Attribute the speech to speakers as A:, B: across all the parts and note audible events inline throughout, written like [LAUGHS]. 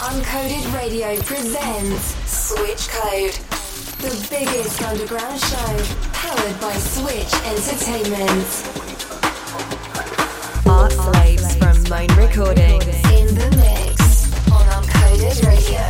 A: Uncoded Radio presents Switch Code, the biggest underground show powered by Switch Entertainment.
B: Artslaves from Moan Recordings.
A: In the mix on Uncoded Radio.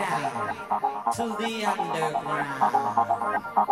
C: out to
D: the underground.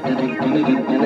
E: Got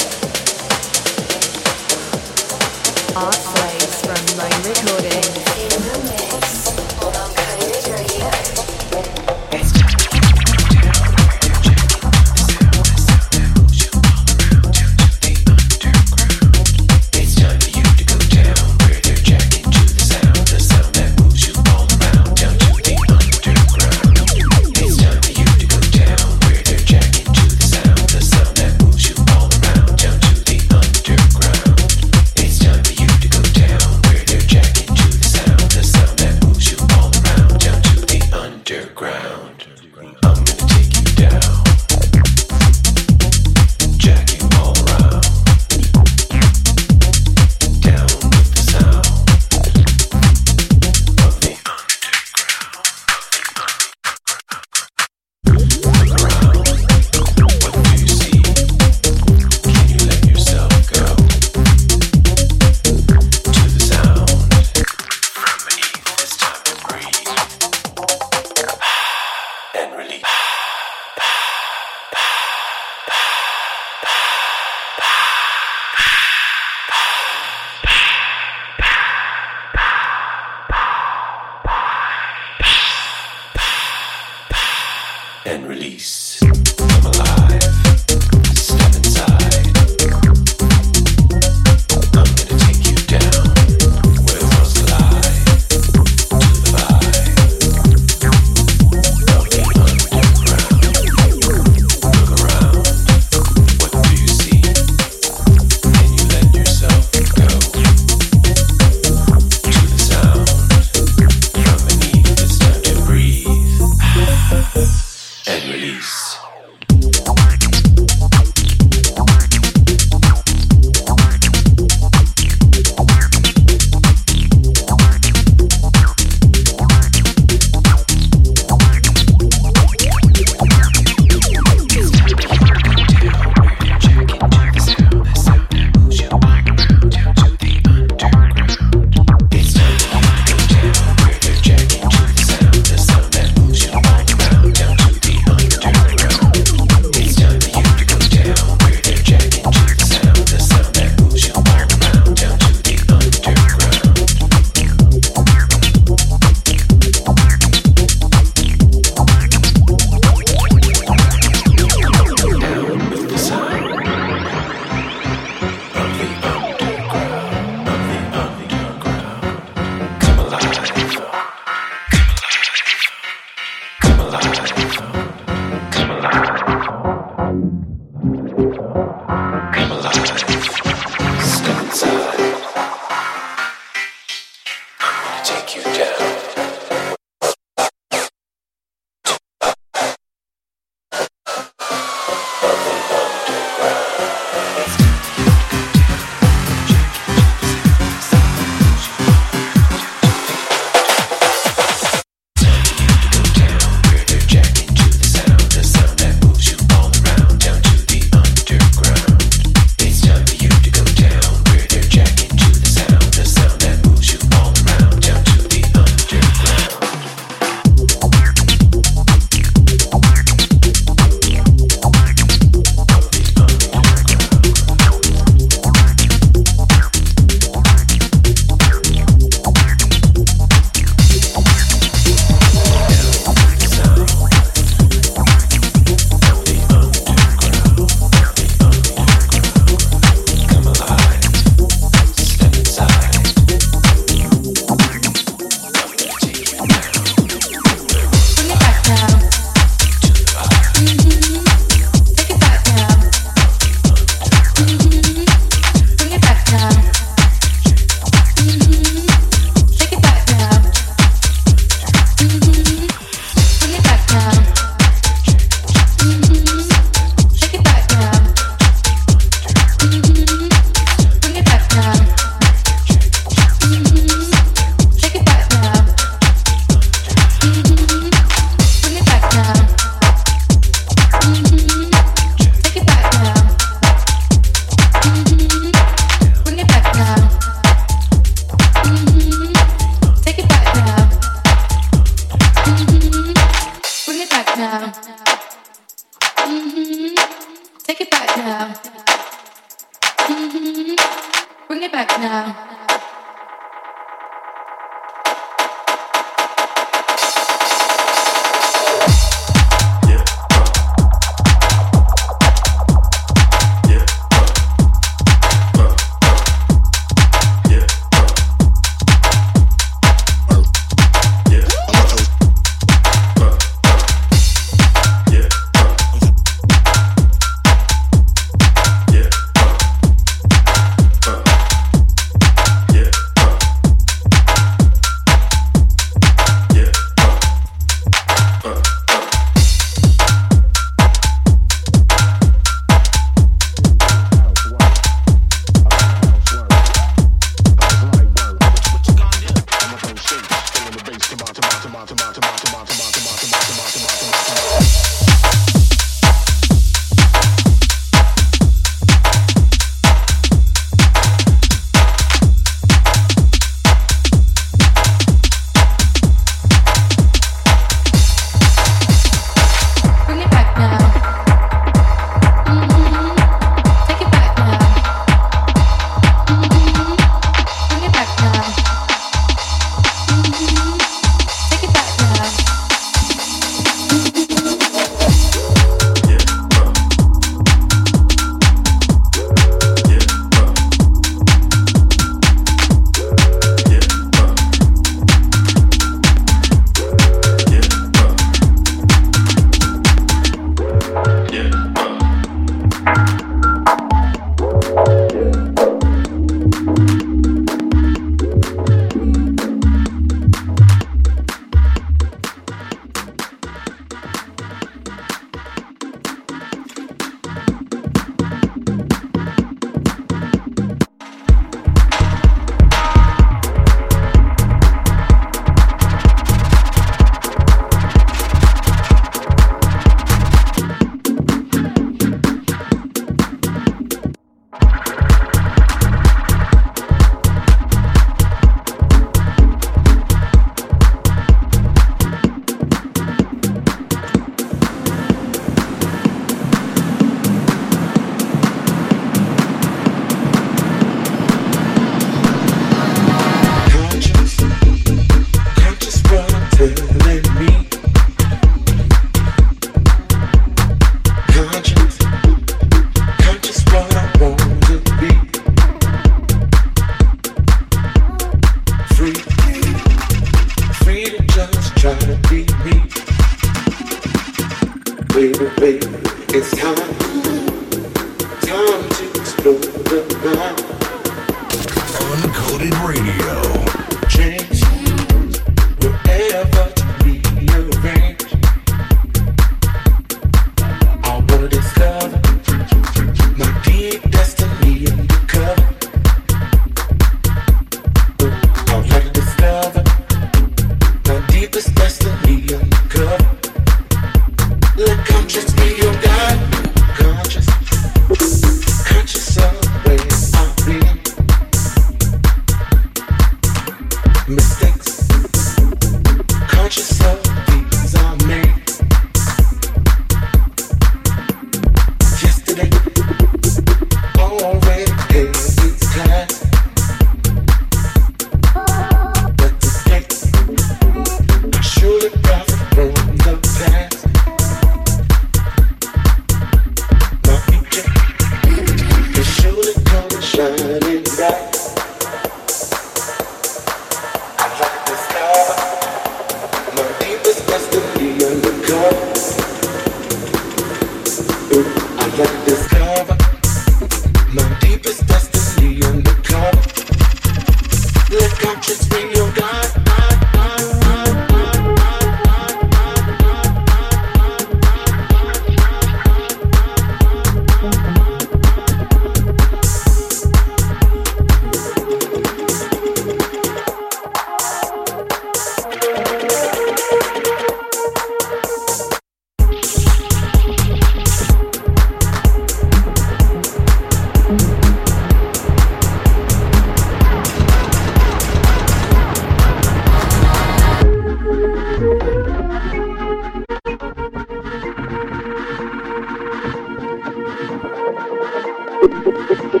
F: yourself, [LAUGHS] baby.